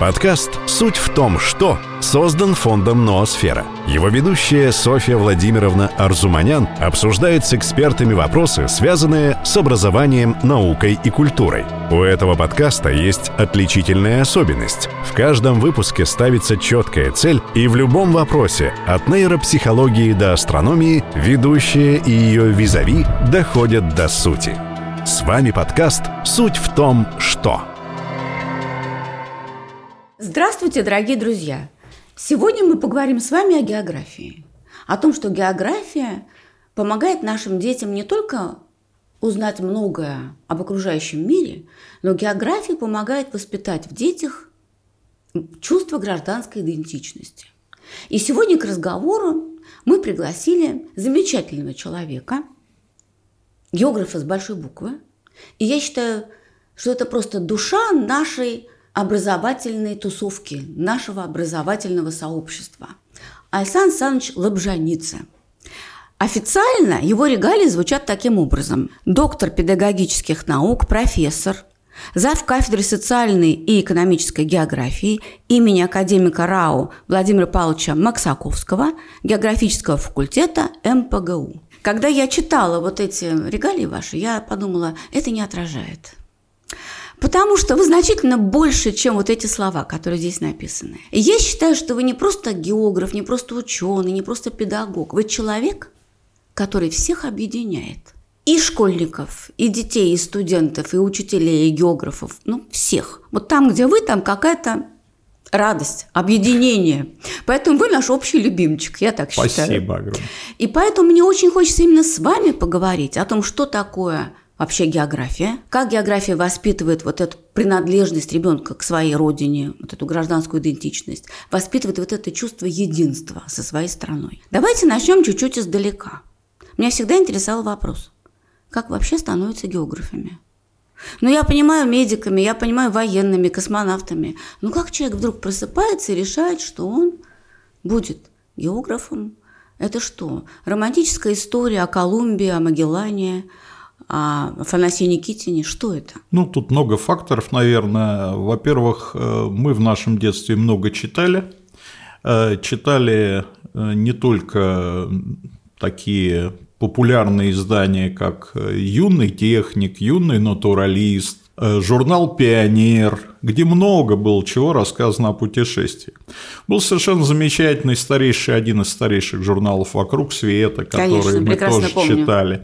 Подкаст «Суть в том, что» создан фондом «Ноосфера». Его ведущая Софья Владимировна Арзуманян обсуждает с экспертами вопросы, связанные с образованием, наукой и культурой. У этого подкаста есть отличительная особенность. В каждом выпуске ставится четкая цель, и в любом вопросе, от нейропсихологии до астрономии, ведущая и ее визави доходят до сути. С вами подкаст «Суть в том, что». Здравствуйте, дорогие друзья! Сегодня мы поговорим с вами о географии. О том, что география помогает нашим детям не только узнать многое об окружающем мире, но география помогает воспитать в детях чувство гражданской идентичности. И сегодня к разговору мы пригласили замечательного человека, географа с большой буквы. И я считаю, что это просто душа нашей образовательной тусовки, нашего образовательного сообщества. Александр Александрович Лобжаница. Официально его регалии звучат таким образом. Доктор педагогических наук, профессор, зав. кафедры социальной и экономической географии имени академика РАУ Владимира Павловича Максаковского географического факультета МПГУ. Когда я читала вот эти регалии ваши, я подумала, это не отражает Потому что вы значительно больше, чем вот эти слова, которые здесь написаны. И я считаю, что вы не просто географ, не просто ученый, не просто педагог. Вы человек, который всех объединяет. И школьников, и детей, и студентов, и учителей, и географов. Ну, всех. Вот там, где вы, там какая-то радость, объединение. Поэтому вы наш общий любимчик, я так Спасибо считаю. Спасибо огромное. И поэтому мне очень хочется именно с вами поговорить о том, что такое вообще география, как география воспитывает вот эту принадлежность ребенка к своей родине, вот эту гражданскую идентичность, воспитывает вот это чувство единства со своей страной. Давайте начнем чуть-чуть издалека. Меня всегда интересовал вопрос, как вообще становятся географами? Ну, я понимаю медиками, я понимаю военными, космонавтами. Но как человек вдруг просыпается и решает, что он будет географом? Это что? Романтическая история о Колумбии, о Магеллане, а Афанасии Никитине, что это? Ну, тут много факторов, наверное. Во-первых, э, мы в нашем детстве много читали. Э, читали э, не только такие популярные издания, как «Юный техник», «Юный натуралист», журнал «Пионер», где много было чего рассказано о путешествии. Был совершенно замечательный старейший, один из старейших журналов «Вокруг света», который Конечно, мы тоже помню. читали.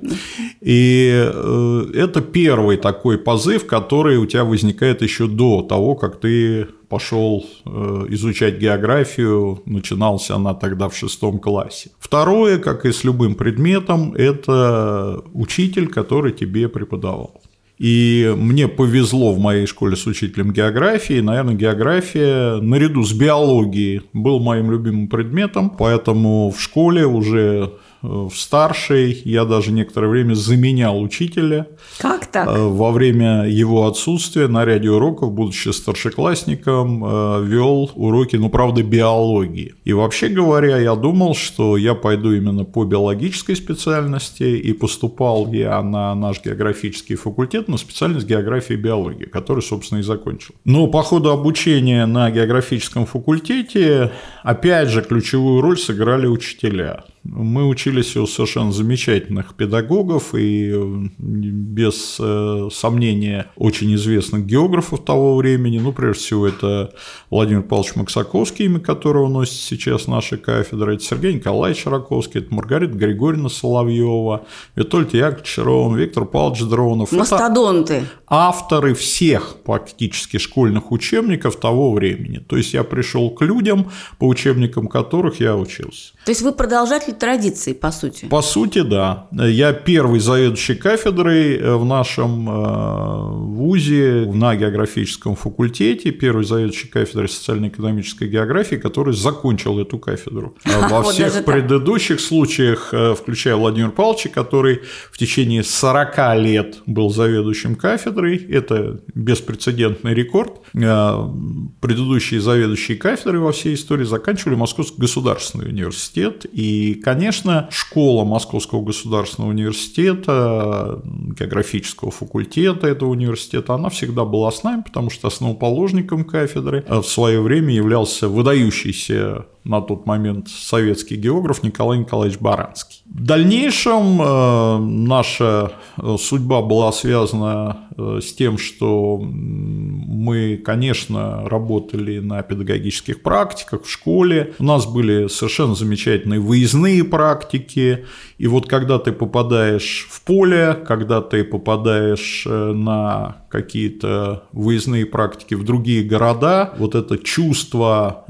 И э, это первый такой позыв, который у тебя возникает еще до того, как ты пошел э, изучать географию, начиналась она тогда в шестом классе. Второе, как и с любым предметом, это учитель, который тебе преподавал. И мне повезло в моей школе с учителем географии. Наверное, география наряду с биологией был моим любимым предметом. Поэтому в школе уже в старшей я даже некоторое время заменял учителя. Как так? Э, во время его отсутствия на ряде уроков, будучи старшеклассником, э, вел уроки, ну, правда, биологии. И вообще говоря, я думал, что я пойду именно по биологической специальности, и поступал я на наш географический факультет на специальность географии и биологии, который, собственно, и закончил. Но по ходу обучения на географическом факультете, опять же, ключевую роль сыграли учителя. Мы учились у совершенно замечательных педагогов и без э, сомнения очень известных географов того времени. Ну, прежде всего, это Владимир Павлович Максаковский, имя которого носит сейчас наша кафедра, это Сергей Николаевич Раковский, это Маргарита Григорьевна Соловьева, Витольд Яковлевич Рон, Виктор Павлович Дронов. Мастодонты. Авторы всех практически школьных учебников того времени. То есть я пришел к людям, по учебникам которых я учился. То есть вы продолжатель традиции, по сути? По сути, да. Я первый заведующий кафедрой э, в нашем э, ВУЗе на географическом факультете, первый заведующий кафедрой социально-экономической географии, который закончил эту кафедру. А во всех предыдущих случаях, э, включая Владимира Павловича, который в течение 40 лет был заведующим кафедрой, это беспрецедентный рекорд. Предыдущие заведующие кафедры во всей истории заканчивали Московский государственный университет, и конечно, школа Московского государственного университета, географического факультета этого университета, она всегда была с нами, потому что основоположником кафедры в свое время являлся выдающийся на тот момент советский географ Николай Николаевич Баранский. В дальнейшем э, наша э, судьба была связана э, с тем, что мы, конечно, работали на педагогических практиках в школе. У нас были совершенно замечательные выездные практики. И вот когда ты попадаешь в поле, когда ты попадаешь на какие-то выездные практики в другие города, вот это чувство,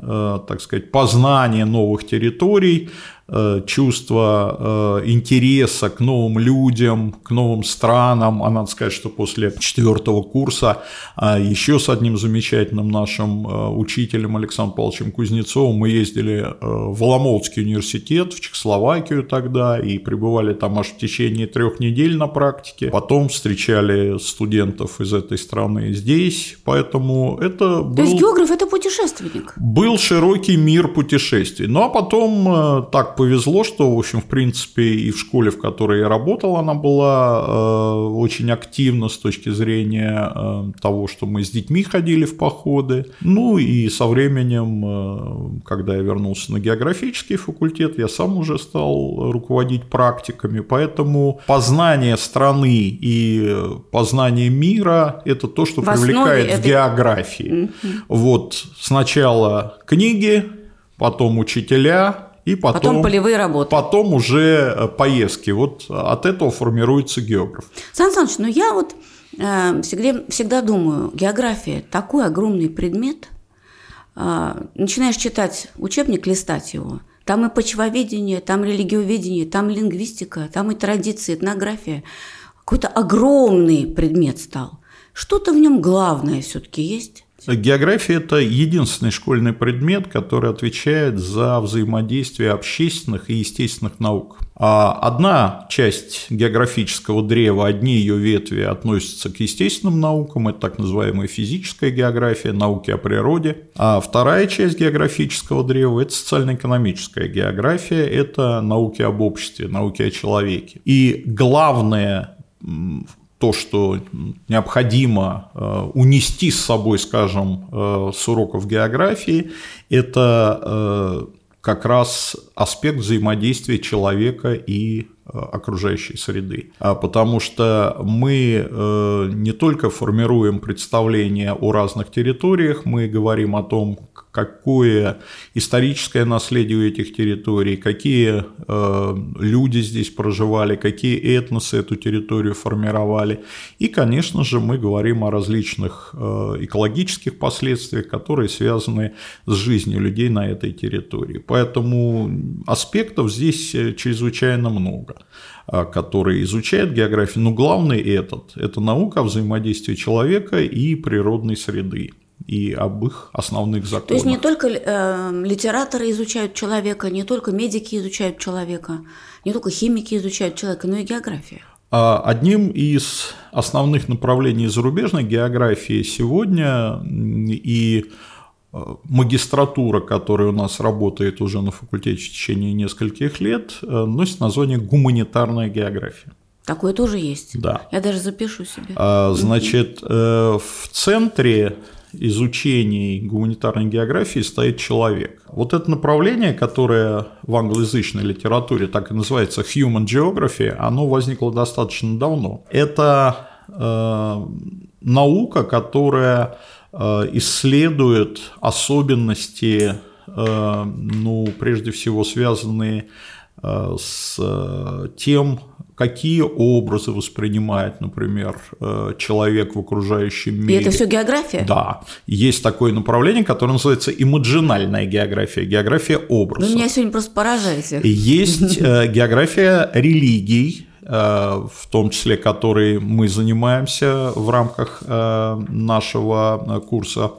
так сказать, познания новых территорий, Э, чувство э, интереса к новым людям, к новым странам. А надо сказать, что после четвертого курса а, еще с одним замечательным нашим э, учителем Александром Павловичем Кузнецовым мы ездили в Ломолдский университет, в Чехословакию тогда, и пребывали там аж в течение трех недель на практике. Потом встречали студентов из этой страны здесь, поэтому это был... То есть географ – это путешественник? Был широкий мир путешествий. Ну, а потом так повезло, что, в общем, в принципе, и в школе, в которой я работал, она была э, очень активна с точки зрения э, того, что мы с детьми ходили в походы. Ну и со временем, э, когда я вернулся на географический факультет, я сам уже стал руководить практиками, поэтому познание страны и познание мира – это то, что в привлекает в географии. Mm-hmm. Вот сначала книги, потом учителя, и потом, потом полевые работы. Потом уже э, поездки. Вот от этого формируется географ. Сан Саныч, ну я вот э, всегда, всегда думаю, география – такой огромный предмет. Э, начинаешь читать учебник, листать его, там и почвоведение, там религиоведение, там лингвистика, там и традиции, этнография. Какой-то огромный предмет стал. Что-то в нем главное все-таки есть. География – это единственный школьный предмет, который отвечает за взаимодействие общественных и естественных наук. А одна часть географического древа, одни ее ветви относятся к естественным наукам, это так называемая физическая география, науки о природе. А вторая часть географического древа – это социально-экономическая география, это науки об обществе, науки о человеке. И главное то, что необходимо э, унести с собой, скажем, э, с уроков географии, это э, как раз аспект взаимодействия человека и окружающей среды. А потому что мы не только формируем представление о разных территориях, мы говорим о том, какое историческое наследие у этих территорий, какие э, люди здесь проживали, какие этносы эту территорию формировали. И, конечно же, мы говорим о различных э, экологических последствиях, которые связаны с жизнью людей на этой территории. Поэтому аспектов здесь э, чрезвычайно много э, которые изучают географию, но главный этот – это наука о взаимодействии человека и природной среды и об их основных законах. То есть не только э, литераторы изучают человека, не только медики изучают человека, не только химики изучают человека, но и география. А одним из основных направлений зарубежной географии сегодня и э, магистратура, которая у нас работает уже на факультете в течение нескольких лет, э, носит название гуманитарная география. Такое тоже есть. Да. Я даже запишу себе. А, значит, э, в центре изучении гуманитарной географии стоит человек. Вот это направление, которое в англоязычной литературе так и называется human geography, оно возникло достаточно давно. Это э, наука, которая э, исследует особенности, э, ну, прежде всего связанные э, с э, тем, какие образы воспринимает, например, э, человек в окружающем мире. И это все география? Да. Есть такое направление, которое называется имаджинальная география, география образов. Вы меня сегодня просто поражаете. Есть э, география религий, э, в том числе, которой мы занимаемся в рамках нашего курса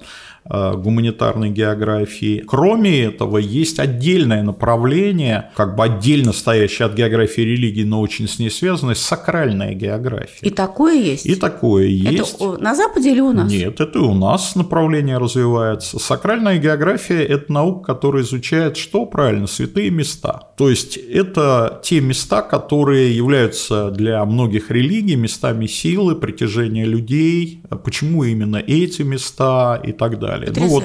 гуманитарной географии. Кроме этого, есть отдельное направление, как бы отдельно стоящее от географии религии, но очень с ней связанное, сакральная география. И такое есть? И такое есть. Это на Западе или у нас? Нет, это и у нас направление развивается. Сакральная география – это наука, которая изучает что правильно? Святые места. То есть это те места, которые являются для многих религий местами силы, притяжения людей. Почему именно эти места и так далее. Ну вот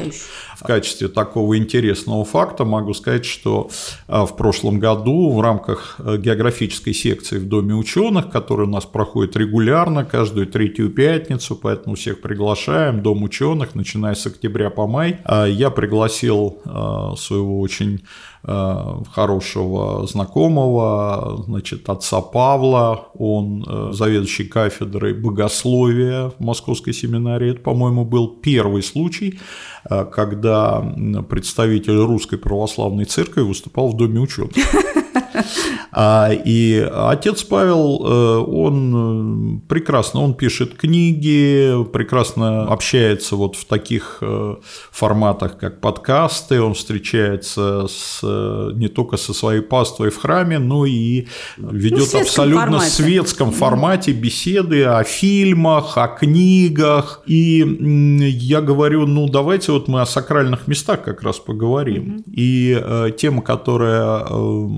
в качестве такого интересного факта могу сказать, что а, в прошлом году в рамках э, географической секции в Доме ученых, которая у нас проходит регулярно, каждую третью пятницу, поэтому всех приглашаем, Дом ученых, начиная с октября по май, а, я пригласил а, своего очень хорошего знакомого, значит, отца Павла, он э, заведующий кафедрой богословия в Московской семинарии, это, по-моему, был первый случай, Э, когда представитель Русской Православной Церкви выступал в Доме ученых. А, и отец Павел, э, он э, прекрасно, он пишет книги, прекрасно общается вот в таких форматах, как подкасты, он встречается с, не только со своей паствой в храме, но и ведет ну, абсолютно формате. светском формате беседы о фильмах, о книгах. И я говорю, ну давайте вот мы о сакральных местах как раз поговорим. Mm-hmm. И э, тема, которая э,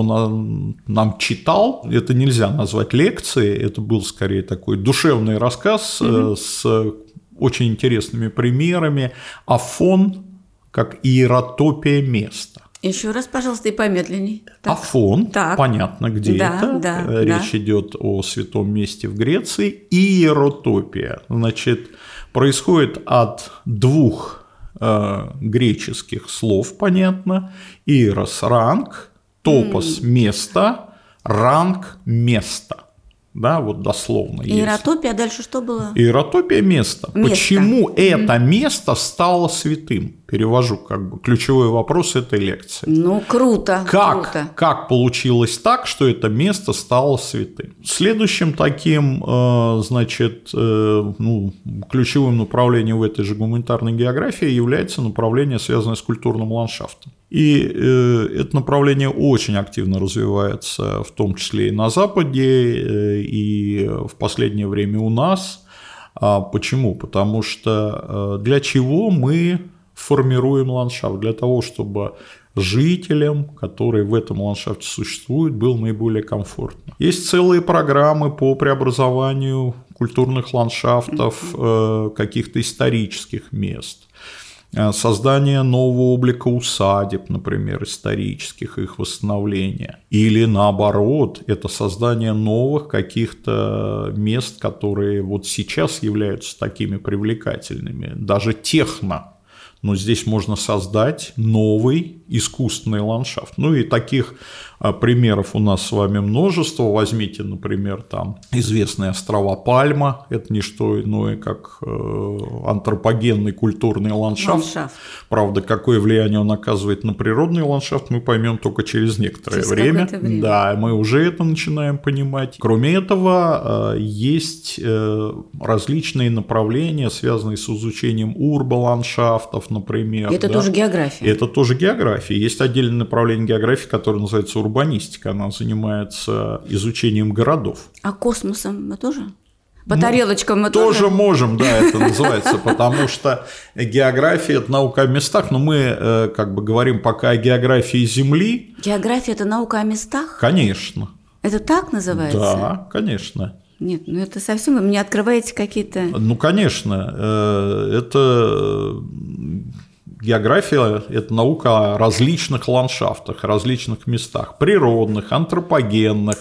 он э, нам читал, это нельзя назвать лекцией, это был скорее такой душевный рассказ mm-hmm. э, с очень интересными примерами. Афон как иеротопия места. Еще раз, пожалуйста, и помедленней. Так. Афон, так. понятно, где да, это. Да, Речь да. идет о святом месте в Греции. Иеротопия, значит, происходит от двух э, греческих слов, понятно. Ирос – ранг, топос – место, ранг – место. Да, вот дословно. Иеротопия, а дальше что было? Иеротопия – место. место. Почему mm-hmm. это место стало святым? Перевожу как бы ключевой вопрос этой лекции. Ну, круто. Как, круто. как получилось так, что это место стало святым? Следующим таким, э, значит, э, ну, ключевым направлением в этой же гуманитарной географии является направление, связанное с культурным ландшафтом. И э, это направление очень активно развивается, в том числе и на Западе, э, и в последнее время у нас. А почему? Потому что э, для чего мы формируем ландшафт? Для того, чтобы жителям, которые в этом ландшафте существуют, было наиболее комфортно. Есть целые программы по преобразованию культурных ландшафтов, каких-то исторических мест. Э, создание нового облика усадеб, например, исторических, их восстановления. Или наоборот, это создание новых каких-то мест, которые вот сейчас являются такими привлекательными, даже техно. Но здесь можно создать новый искусственный ландшафт. Ну и таких примеров у нас с вами множество. Возьмите, например, там известные острова Пальма. Это не что иное, как э, антропогенный культурный ландшафт. ландшафт. Правда, какое влияние он оказывает на природный ландшафт, мы поймем только через некоторое через время. время. Да, мы уже это начинаем понимать. Кроме этого, э, есть э, различные направления, связанные с изучением урболандшафтов, например. Это да? тоже география. Это тоже география. Есть отдельное направление географии, которое называется урбанистика, она занимается изучением городов. А космосом мы тоже? По ну, тарелочкам мы тоже? Тоже можем, да, это называется, потому что география – это наука о местах, но мы э, как бы говорим пока о географии Земли. География – это наука о местах? Конечно. Это так называется? Да, конечно. Нет, ну это совсем вы мне открываете какие-то. Ну, конечно, э, это География – это наука о различных ландшафтах, различных местах, природных, антропогенных,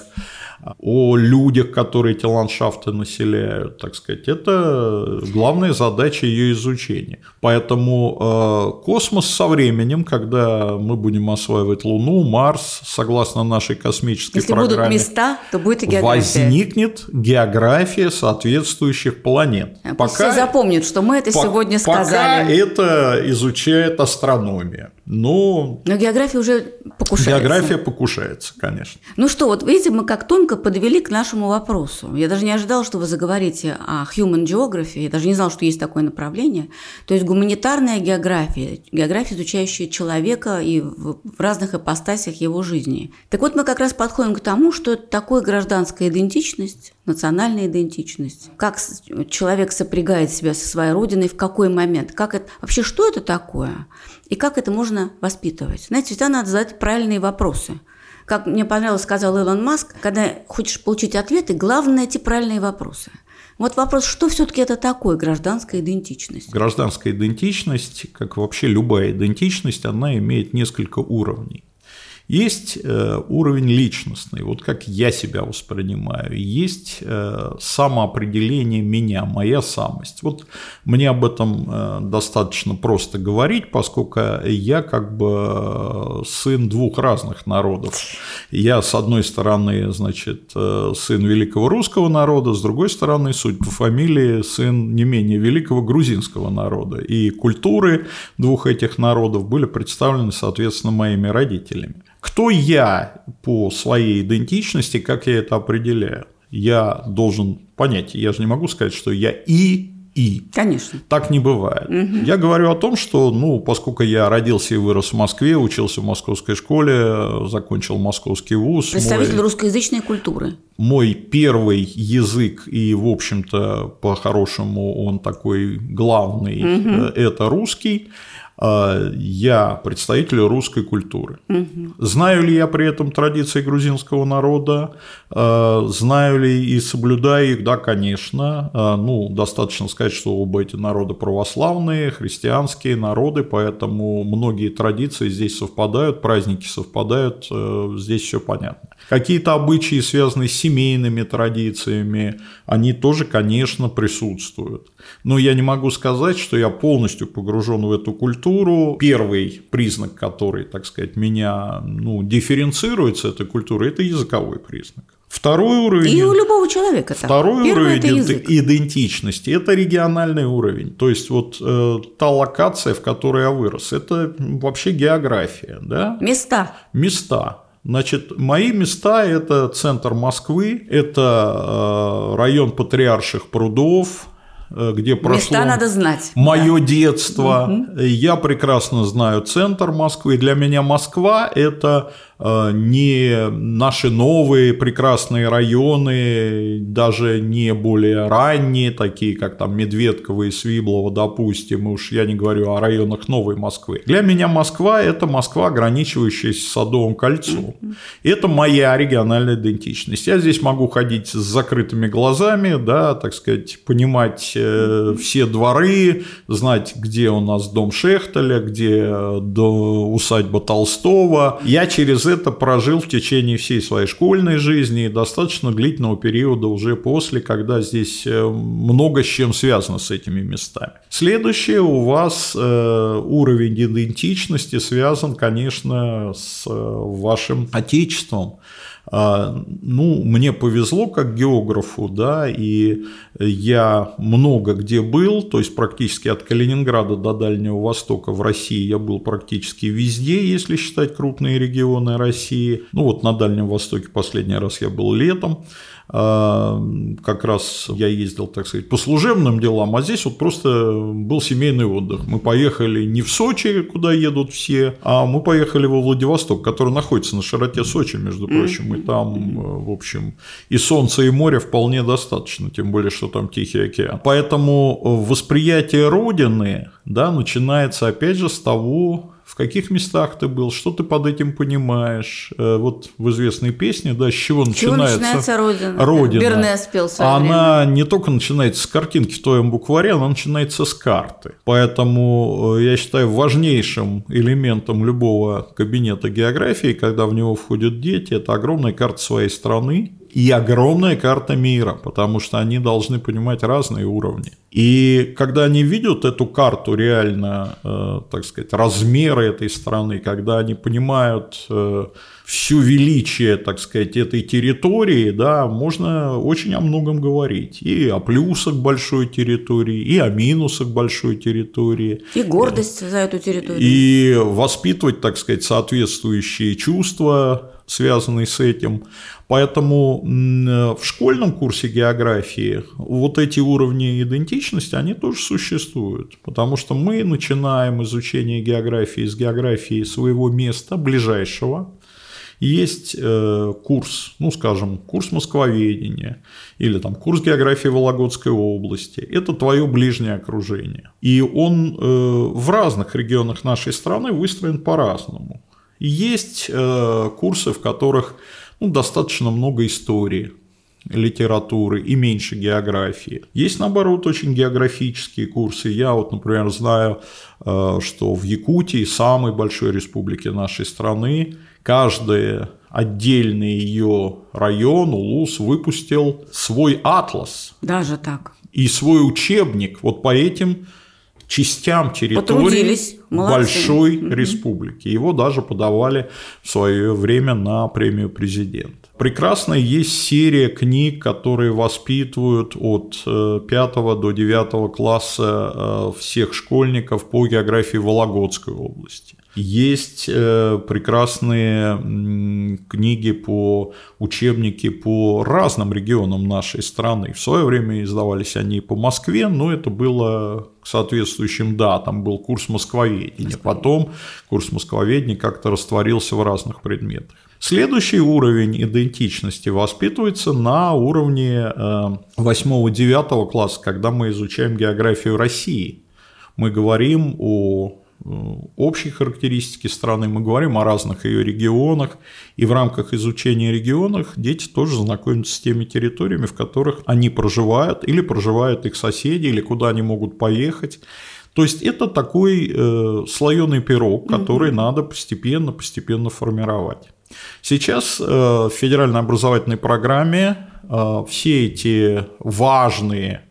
о людях, которые эти ландшафты населяют, так сказать. Это главная задача ее изучения. Поэтому э, космос со временем, когда мы будем осваивать Луну, Марс, согласно нашей космической Если программе, будут места, то будет и география. Возникнет география соответствующих планет. Пока все запомнят, что мы это по- сегодня сказали. Пока это изучает астрономия. Но, Но география уже покушается. География покушается, конечно. Ну что, вот видите, мы как тонко подвели к нашему вопросу. Я даже не ожидала, что вы заговорите о human geography. Я даже не знала, что есть такое направление. То есть гуманитарная география, география, изучающая человека и в разных ипостасях его жизни. Так вот, мы как раз подходим к тому, что это такое гражданская идентичность, национальная идентичность. Как человек сопрягает себя со своей родиной, в какой момент, как это, вообще что это такое? И как это можно воспитывать? Знаете, всегда надо задать правильные вопросы. Как мне понравилось, сказал Илон Маск, когда хочешь получить ответы, главное найти правильные вопросы. Вот вопрос, что все-таки это такое гражданская идентичность? Гражданская идентичность, как вообще любая идентичность, она имеет несколько уровней. Есть э, уровень личностный, вот как я себя воспринимаю, есть э, самоопределение меня, моя самость. Вот мне об этом э, достаточно просто говорить, поскольку я как бы сын двух разных народов. Я, с одной стороны, значит, сын великого русского народа, с другой стороны, суть по фамилии, сын не менее великого грузинского народа. И культуры двух этих народов были представлены, соответственно, моими родителями. Кто я по своей идентичности, как я это определяю? Я должен понять, я же не могу сказать, что я и и. Конечно. Так не бывает. Угу. Я говорю о том, что, ну, поскольку я родился и вырос в Москве, учился в московской школе, закончил московский вуз. Представитель мой, русскоязычной культуры. Мой первый язык, и, в общем-то, по-хорошему он такой главный, угу. это русский. А, я представитель русской культуры. Угу. Знаю ли я при этом традиции грузинского народа? А, знаю ли и соблюдаю их? Да, конечно. А, ну, достаточно сказать, что оба эти народы православные, христианские народы, поэтому многие традиции здесь совпадают, праздники совпадают, э, здесь все понятно. Какие-то обычаи, связанные с семейными традициями, они тоже, конечно, присутствуют. Но я не могу сказать, что я полностью погружен в эту культуру. Первый признак, который, так сказать, меня ну, дифференцирует с этой культурой, это языковой признак. Второй уровень. И у любого человека. Так. Второй Первый уровень это идентичности это региональный уровень. То есть вот э, та локация, в которой я вырос, это вообще география, да? Места. Места. Значит, мои места – это центр Москвы, это э, район Патриарших прудов, э, где прошло Места надо знать. мое да. детство. Угу. Я прекрасно знаю центр Москвы. Для меня Москва – это не наши новые прекрасные районы, даже не более ранние, такие как там Медведково и Свиблово, допустим, уж я не говорю о районах Новой Москвы. Для меня Москва – это Москва, ограничивающаяся Садовым кольцом. Это моя региональная идентичность. Я здесь могу ходить с закрытыми глазами, да, так сказать, понимать э, все дворы, знать, где у нас дом Шехтеля, где э, усадьба Толстого. Я через это прожил в течение всей своей школьной жизни и достаточно длительного периода уже после, когда здесь э, много с чем связано с этими местами. Следующее у вас э, уровень идентичности связан, конечно, с э, вашим отечеством. А, ну, мне повезло как географу, да, и я много где был, то есть практически от Калининграда до Дальнего Востока в России я был практически везде, если считать крупные регионы России. Ну вот на Дальнем Востоке последний раз я был летом, как раз я ездил, так сказать, по служебным делам, а здесь вот просто был семейный отдых. Мы поехали не в Сочи, куда едут все, а мы поехали во Владивосток, который находится на широте Сочи, между прочим, и там, в общем, и солнца, и моря вполне достаточно, тем более, что там Тихий океан. Поэтому восприятие Родины, да, начинается опять же с того, в каких местах ты был, что ты под этим понимаешь. Э, вот в известной песне, да, с чего, с чего начинается, начинается Родина. Родина. Берне спел в Она время. не только начинается с картинки в твоем букваре, она начинается с карты. Поэтому э, я считаю важнейшим элементом любого кабинета географии, когда в него входят дети, это огромная карта своей страны и огромная карта мира, потому что они должны понимать разные уровни. И когда они видят эту карту реально, э, так сказать, размеры этой страны, когда они понимают э, всю величие, так сказать, этой территории, да, можно очень о многом говорить. И о плюсах большой территории, и о минусах большой территории. И гордость за эту территорию. И воспитывать, так сказать, соответствующие чувства, связанные с этим. Поэтому в школьном курсе географии вот эти уровни идентичности, они тоже существуют, потому что мы начинаем изучение географии с географии своего места ближайшего, есть э, курс, ну, скажем, курс москвоведения или там курс географии Вологодской области. Это твое ближнее окружение. И он э, в разных регионах нашей страны выстроен по-разному. Есть э, курсы, в которых ну, достаточно много истории, литературы и меньше географии. Есть, наоборот, очень географические курсы. Я вот, например, знаю, э, что в Якутии, самой большой республике нашей страны, каждый отдельный ее район, улус, выпустил свой атлас. Даже так. И свой учебник вот по этим частям территории большой угу. республики. Его даже подавали в свое время на премию президента. Прекрасная есть серия книг, которые воспитывают от 5 э, до 9 класса э, всех школьников по географии Вологодской области. Есть э, прекрасные книги по учебники по разным регионам нашей страны. В свое время издавались они по Москве, но это было к соответствующим датам. Был курс москвоведения. Потом курс москвоведения как-то растворился в разных предметах. Следующий уровень идентичности воспитывается на уровне 8-9 э, класса, когда мы изучаем географию России. Мы говорим о Э, общие характеристики страны, мы говорим о разных ее регионах, и в рамках изучения регионов дети тоже знакомятся с теми территориями, в которых они проживают, или проживают их соседи, или куда они могут поехать. То есть это такой э, слоеный пирог, который mm-hmm. надо постепенно, постепенно формировать. Сейчас э, в федеральной образовательной программе э, все эти важные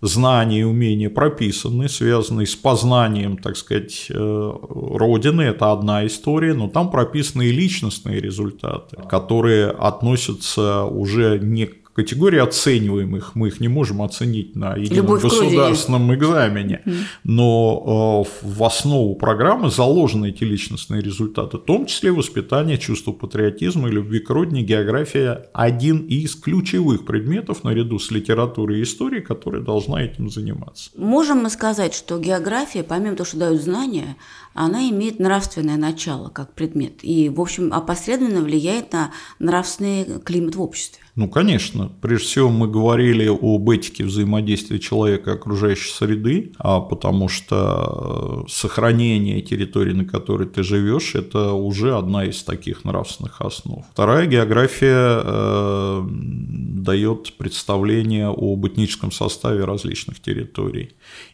знания и умения прописаны, связанные с познанием, так сказать, э, Родины. Это одна история, но там прописаны и личностные результаты, которые относятся уже не к категории оцениваемых, мы их не можем оценить на едином государственном экзамене, но э, в основу программы заложены эти личностные результаты, в том числе воспитание чувства патриотизма и любви к родине, география – один из ключевых предметов наряду с литературой и историей, которая должна этим заниматься. Можем мы сказать, что география, помимо того, что дают знания, она имеет нравственное начало как предмет и, в общем, опосредованно влияет на нравственный климат в обществе. Ну, конечно. Прежде всего, мы говорили об этике взаимодействия человека и окружающей среды, а потому что э, сохранение территории, на которой ты живешь, это уже одна из таких нравственных основ. Вторая география э, дает представление об этническом составе различных территорий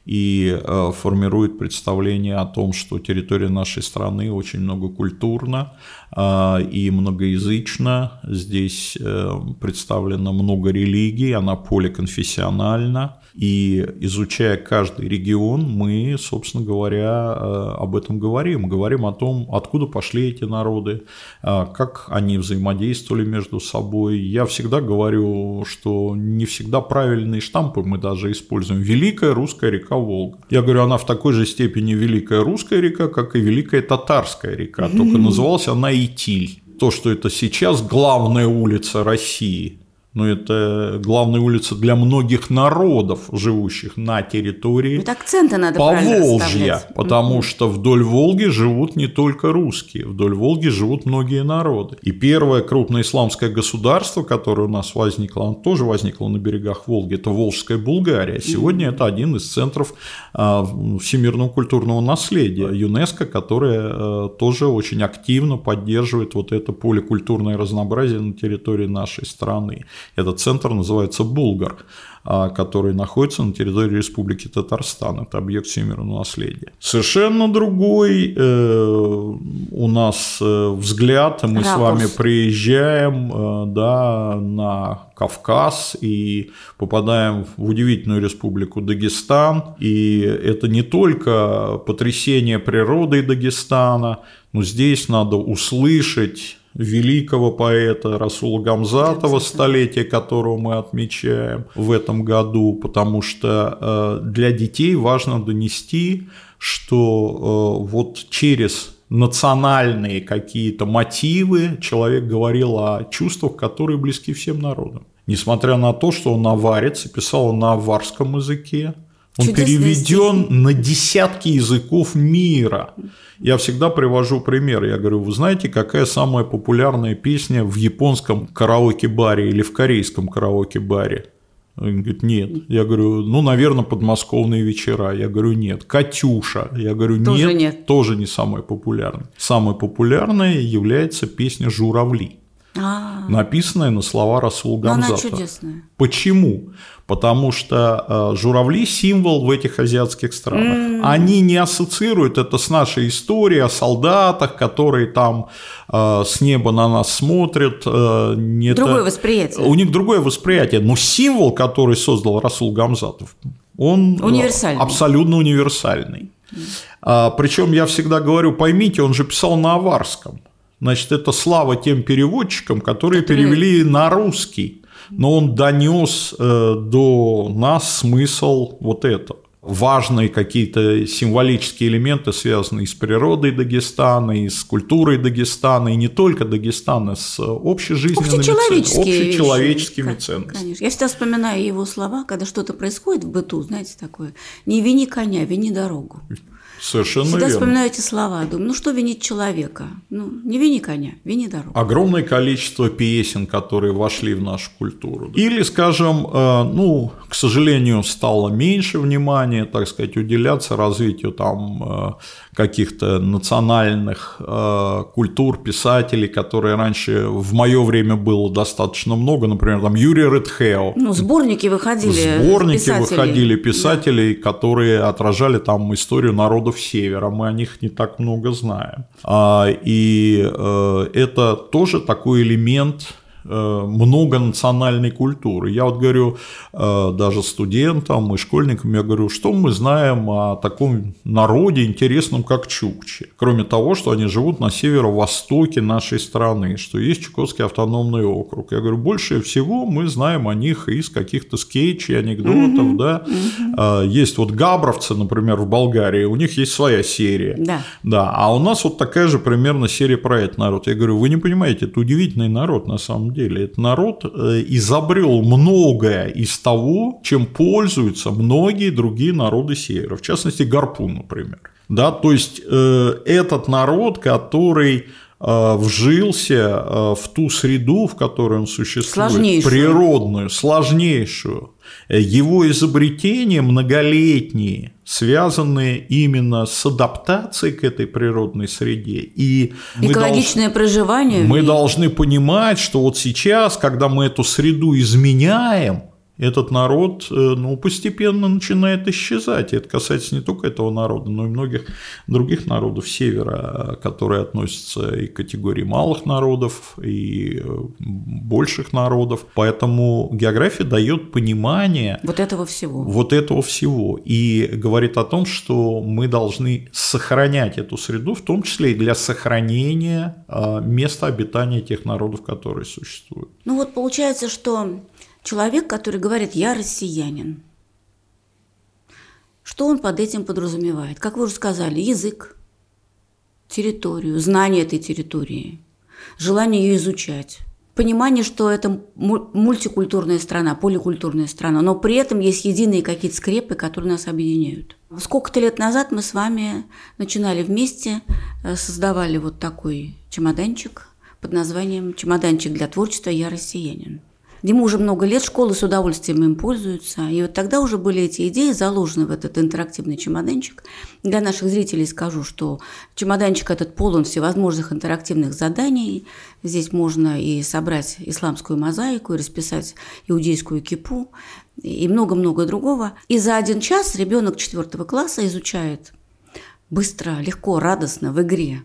и э, формирует представление о том, что территория нашей страны очень многокультурна и многоязычна. Здесь э, представлено много религий, она поликонфессиональна. И изучая каждый регион, мы, собственно говоря, об этом говорим. Говорим о том, откуда пошли эти народы, как они взаимодействовали между собой. Я всегда говорю, что не всегда правильные штампы мы даже используем. Великая русская река Волга. Я говорю, она в такой же степени великая русская река, как и великая татарская река, только называлась она Итиль. То, что это сейчас главная улица России, но это главная улица для многих народов, живущих на территории это акценты надо Поволжья, потому mm-hmm. что вдоль Волги живут не только русские, вдоль Волги живут многие народы. И первое крупное исламское государство, которое у нас возникло, оно тоже возникло на берегах Волги, это Волжская Булгария. Сегодня mm-hmm. это один из центров а, всемирного культурного наследия ЮНЕСКО, которое а, тоже очень активно поддерживает вот это поликультурное разнообразие на территории нашей страны. Этот центр называется «Булгар». А, который находится на территории Республики Татарстан. Это объект всемирного наследия. Совершенно другой э, у нас э, взгляд. Мы Ракурс. с вами приезжаем э, да, на Кавказ и попадаем в удивительную республику Дагестан. И это не только потрясение природой Дагестана, но здесь надо услышать великого поэта Расула Гамзатова, столетие которого мы отмечаем в этом году, потому что э, для детей важно донести, что э, вот через национальные какие-то мотивы человек говорил о чувствах, которые близки всем народам. Несмотря на то, что он аварец и писал на аварском языке, он переведен стих. на десятки языков мира. Я всегда привожу пример. Я говорю, вы знаете, какая самая популярная песня в японском караоке-баре или в корейском караоке-баре? Он говорит, нет. Я говорю, ну, наверное, подмосковные вечера. Я говорю, нет. Катюша. Я говорю, тоже нет, нет. Тоже не самая популярная. Самой популярной является песня «Журавли». А-а-а. Написанная на слова Расул Гамзата. она чудесная. Почему? потому что э, журавли – символ в этих азиатских странах. Mm. Они не ассоциируют это с нашей историей о солдатах, которые там э, с неба на нас смотрят. Э, не другое это... восприятие. У них другое восприятие. Но символ, который создал Расул Гамзатов, он универсальный. абсолютно универсальный. Mm. А, причем я всегда говорю, поймите, он же писал на аварском. Значит, это слава тем переводчикам, которые, которые... перевели на русский но он донес э, до нас смысл вот этого важные какие-то символические элементы, связанные с природой Дагестана, и с культурой Дагестана, и не только Дагестана, с общежизненными общечеловеческие общечеловеческими вещи. ценностями. Конечно. Я всегда вспоминаю его слова, когда что-то происходит в быту, знаете, такое, не вини коня, вини дорогу. Совершенно Всегда верно. вспоминаю эти слова, думаю, ну что винить человека? Ну, не вини коня, вини дорогу. Огромное количество песен, которые вошли в нашу культуру. Или, скажем, э, ну, к сожалению, стало меньше внимания, так сказать, уделяться развитию там э, каких-то национальных э, культур, писателей, которые раньше в мое время было достаточно много, например, там Юрий Редхео. Ну, сборники выходили. Сборники писателей. выходили писателей, да. которые отражали там историю народов Севера. Мы о них не так много знаем. А, и э, это тоже такой элемент многонациональной культуры. Я вот говорю э, даже студентам и школьникам, я говорю, что мы знаем о таком народе интересном, как чукчи, кроме того, что они живут на северо-востоке нашей страны, что есть Чукотский автономный округ. Я говорю, больше всего мы знаем о них из каких-то скетчей, анекдотов, угу, да. Угу. Есть вот габровцы, например, в Болгарии, у них есть своя серия. Да. Да, а у нас вот такая же примерно серия про этот народ. Я говорю, вы не понимаете, это удивительный народ на самом деле. Этот народ э, изобрел многое из того, чем пользуются многие другие народы Севера, в частности, гарпун, например. Да, то есть э, этот народ, который вжился в ту среду, в которой он существует, сложнейшую. природную, сложнейшую, его изобретения многолетние, связанные именно с адаптацией к этой природной среде. И Экологичное мы проживание. Мы должны понимать, что вот сейчас, когда мы эту среду изменяем, этот народ э, ну, постепенно начинает исчезать. И это касается не только этого народа, но и многих других народов Севера, которые относятся и к категории малых народов, и э, больших народов. Поэтому география дает понимание вот этого всего. Вот этого всего. И говорит о том, что мы должны сохранять эту среду, в том числе и для сохранения э, места обитания тех народов, которые существуют. Ну вот получается, что Человек, который говорит «я россиянин». Что он под этим подразумевает? Как вы уже сказали, язык, территорию, знание этой территории, желание ее изучать, понимание, что это мультикультурная страна, поликультурная страна, но при этом есть единые какие-то скрепы, которые нас объединяют. Сколько-то лет назад мы с вами начинали вместе, э, создавали вот такой чемоданчик под названием «Чемоданчик для творчества. Я россиянин». Мы уже много лет, школы с удовольствием им пользуются. И вот тогда уже были эти идеи заложены в этот интерактивный чемоданчик. Для наших зрителей скажу, что чемоданчик этот полон всевозможных интерактивных заданий. Здесь можно и собрать исламскую мозаику, и расписать иудейскую кипу, и много-много другого. И за один час ребенок четвертого класса изучает быстро, легко, радостно в игре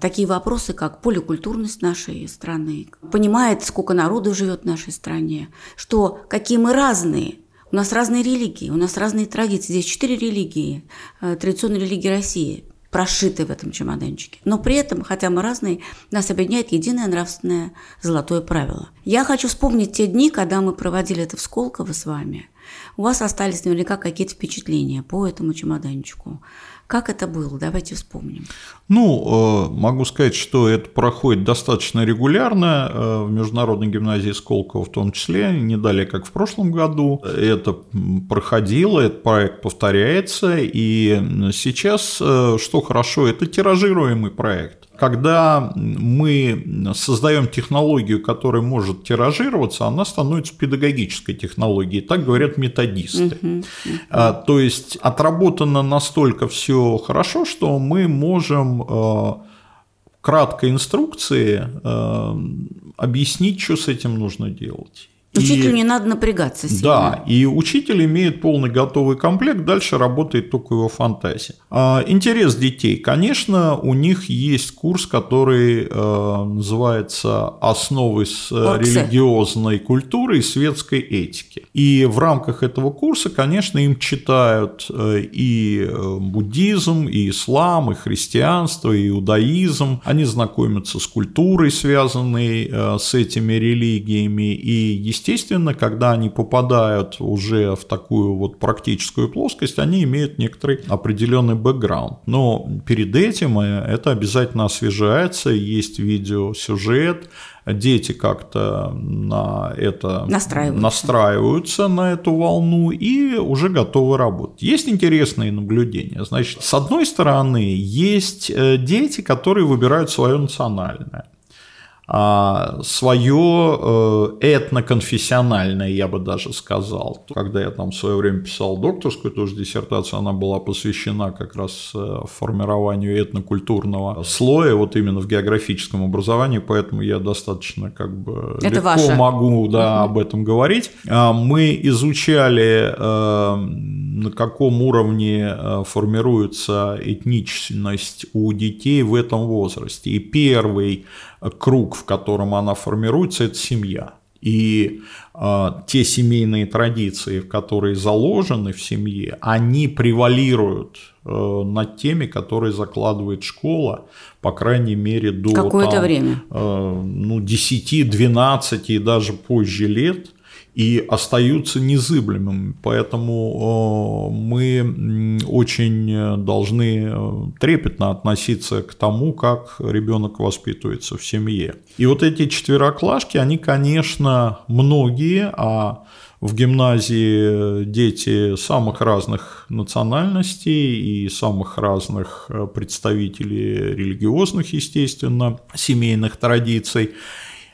такие вопросы, как поликультурность нашей страны, понимает, сколько народу живет в нашей стране, что какие мы разные, у нас разные религии, у нас разные традиции. Здесь четыре религии, а, традиционные религии России прошиты в этом чемоданчике. Но при этом, хотя мы разные, нас объединяет единое нравственное золотое правило. Я хочу вспомнить те дни, когда мы проводили это в Сколково с вами. У вас остались наверняка какие-то впечатления по этому чемоданчику. Как это было? Давайте вспомним. Ну, э, могу сказать, что это проходит достаточно регулярно э, в Международной гимназии Сколково в том числе, не далее, как в прошлом году. Это проходило, этот проект повторяется, и сейчас, э, что хорошо, это тиражируемый проект когда мы создаем технологию, которая может тиражироваться, она становится педагогической технологией. Так говорят методисты. Uh-huh, uh-huh. То есть отработано настолько все хорошо, что мы можем э, краткой инструкции э, объяснить, что с этим нужно делать. Учителю и, не надо напрягаться сильно. Да, и учитель имеет полный готовый комплект, дальше работает только его фантазия. А, интерес детей. Конечно, у них есть курс, который э, называется «Основы с Оксы. религиозной культуры и светской этики». И в рамках этого курса, конечно, им читают э, и э, буддизм, и ислам, и христианство, и иудаизм. Они знакомятся с культурой, связанной э, с этими религиями, и, естественно, естественно, когда они попадают уже в такую вот практическую плоскость, они имеют некоторый определенный бэкграунд. Но перед этим э, это обязательно освежается, есть видеосюжет, дети как-то на это настраиваются. настраиваются на эту волну и уже готовы работать. Есть интересные наблюдения. Значит, с одной стороны, есть э, дети, которые выбирают свое национальное. А, свое э, этноконфессиональное, я бы даже сказал. Когда я там в свое время писал докторскую тоже диссертацию, она была посвящена как раз э, формированию этнокультурного слоя, вот именно в географическом образовании, поэтому я достаточно как бы Это легко ваше. могу да, угу. об этом говорить. А, мы изучали, э, на каком уровне формируется этничность у детей в этом возрасте. И первый круг, в котором она формируется, это семья. И э, те семейные традиции, которые заложены в семье, они превалируют э, над теми, которые закладывает школа, по крайней мере, до Какое-то время. Э, ну, 10, 12 и даже позже лет – и остаются незыблемыми. Поэтому э, мы очень должны э, трепетно относиться к тому, как ребенок воспитывается в семье. И вот эти четвероклашки, они, конечно, многие, а в гимназии дети самых разных национальностей и самых разных э, представителей религиозных, естественно, семейных традиций.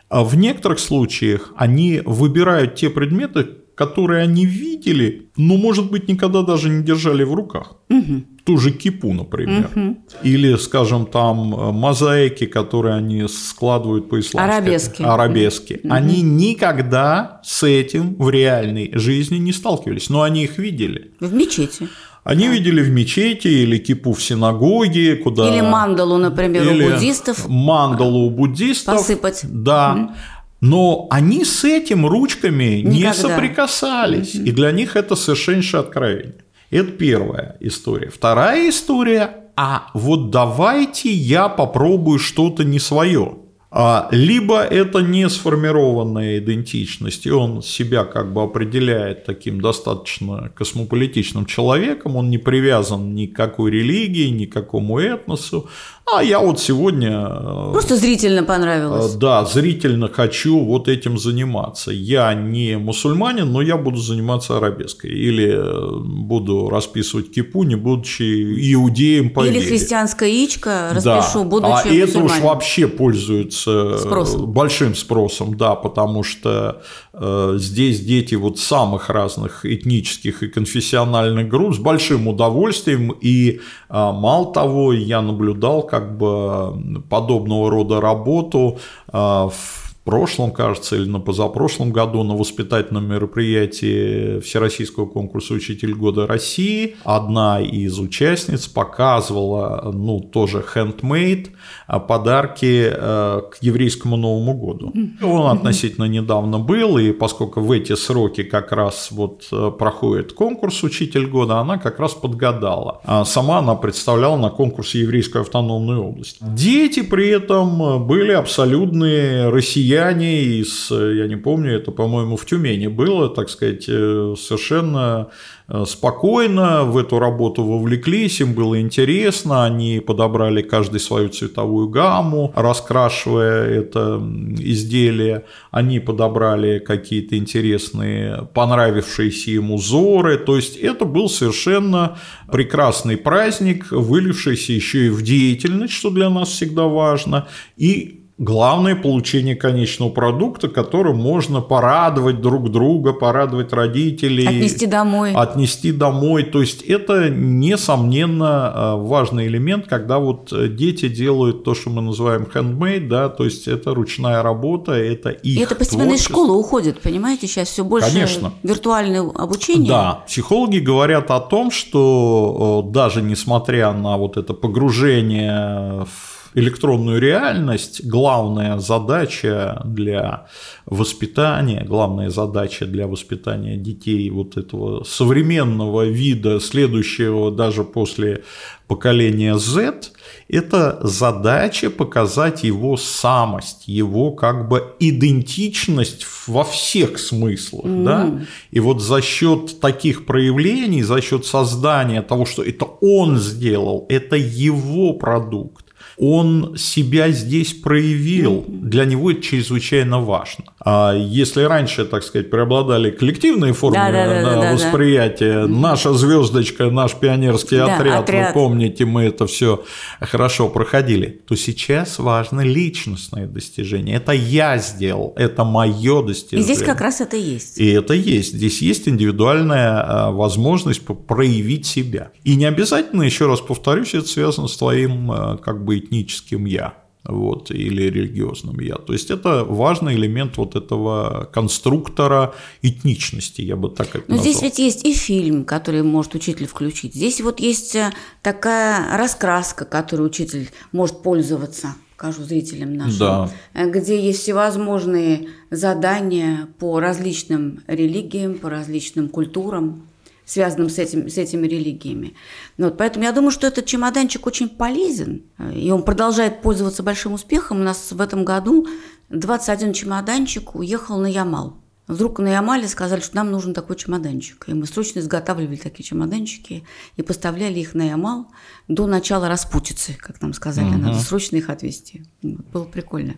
А в некоторых случаях они выбирают те предметы, которые они видели, но, может быть, никогда даже не держали в руках. Угу. Ту же кипу, например. Угу. Или, скажем, там мозаики, которые они складывают по исламски. Арабески. Арабески. Угу. Они никогда с этим в реальной жизни не сталкивались, но они их видели. В мечети. Они видели в мечети или кипу в синагоге, куда... Или мандалу, например, или у буддистов. Мандалу у буддистов. Посыпать. Да. Угу. Но они с этим ручками Никогда. не соприкасались. Угу. И для них это совершеннейшее откровение. Это первая история. Вторая история. А вот давайте я попробую что-то не свое. А, либо это не сформированная идентичность, и он себя как бы определяет таким достаточно космополитичным человеком, он не привязан ни к какой религии, ни к какому этносу, а я вот сегодня... Э, Просто зрительно понравилось. Э, да, зрительно хочу вот этим заниматься. Я не мусульманин, но я буду заниматься арабеской. Или э, буду расписывать кипу, не будучи иудеем по Или христианская яичко распишу, да. будучи А это уж вообще пользуется пользуется Спросом. большим спросом, да, потому что э, здесь дети вот самых разных этнических и конфессиональных групп с большим удовольствием, и э, мало того, я наблюдал как бы подобного рода работу э, в прошлом, кажется, или на позапрошлом году на воспитательном мероприятии Всероссийского конкурса «Учитель года России» одна из участниц показывала, ну, тоже handmade, а, подарки э, к еврейскому Новому году. Он относительно недавно был, и поскольку в эти сроки как раз вот э, проходит конкурс «Учитель года», она как раз подгадала. А сама она представляла на конкурсе Еврейской автономной области. Дети при этом были абсолютные россияне, россияне из, я не помню, это, по-моему, в Тюмени было, так сказать, э, совершенно э, спокойно в эту работу вовлеклись, им было интересно, они подобрали каждый свою цветовую гамму, раскрашивая это изделие, они подобрали какие-то интересные, понравившиеся им узоры, то есть это был совершенно прекрасный праздник, вылившийся еще и в деятельность, что для нас всегда важно, и Главное – получение конечного продукта, которым можно порадовать друг друга, порадовать родителей. Отнести домой. Отнести домой. То есть, это, несомненно, э, важный элемент, когда вот дети делают то, что мы называем handmade, да, то есть, это ручная работа, это их И это постепенно творчество. из школы уходит, понимаете? Сейчас все больше Конечно. виртуальное обучение. Да, психологи говорят о том, что э, даже несмотря на вот это погружение в электронную реальность, главная задача для воспитания, главная задача для воспитания детей вот этого современного вида, следующего даже после поколения Z, это задача показать его самость, его как бы идентичность во всех смыслах. Mm. Да? И вот за счет таких проявлений, за счет создания того, что это он сделал, это его продукт, он себя здесь проявил, для него это чрезвычайно важно. А если раньше, так сказать, преобладали коллективные формы да, да, да, да, восприятия, да. наша звездочка, наш пионерский да, отряд, отряд, вы помните, мы это все хорошо проходили, то сейчас важно личностное достижение. Это я сделал, это мое достижение. И здесь как раз это есть. И это есть. Здесь есть индивидуальная а, возможность проявить себя. И не обязательно, еще раз повторюсь, это связано с твоим а, как бы этническим «я» вот, или религиозным «я». То есть это важный элемент вот этого конструктора этничности, я бы так это Но назвал. здесь ведь есть и фильм, который может учитель включить. Здесь вот есть э, такая раскраска, которой учитель может пользоваться покажу зрителям нашим, да. Э, где есть всевозможные задания по различным религиям, по различным культурам связанным с, этим, с этими религиями. Вот, поэтому я думаю, что этот чемоданчик очень полезен, и он продолжает пользоваться большим успехом. У нас в этом году 21 чемоданчик уехал на Ямал. Вдруг на Ямале сказали, что нам нужен такой чемоданчик. И мы срочно изготавливали такие чемоданчики и поставляли их на Ямал до начала распутицы, как нам сказали. Угу. Надо срочно их отвезти. Вот, было прикольно.